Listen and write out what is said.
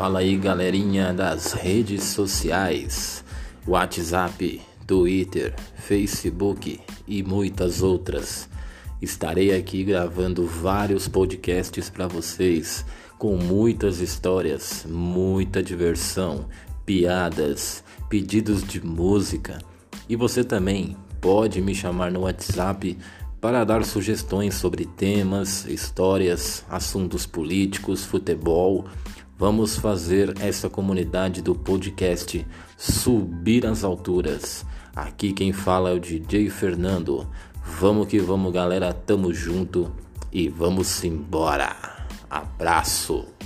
Fala aí, galerinha das redes sociais, WhatsApp, Twitter, Facebook e muitas outras. Estarei aqui gravando vários podcasts para vocês com muitas histórias, muita diversão, piadas, pedidos de música. E você também pode me chamar no WhatsApp para dar sugestões sobre temas, histórias, assuntos políticos, futebol Vamos fazer essa comunidade do podcast subir as alturas. Aqui quem fala é o DJ Fernando. Vamos que vamos, galera. Tamo junto e vamos embora. Abraço.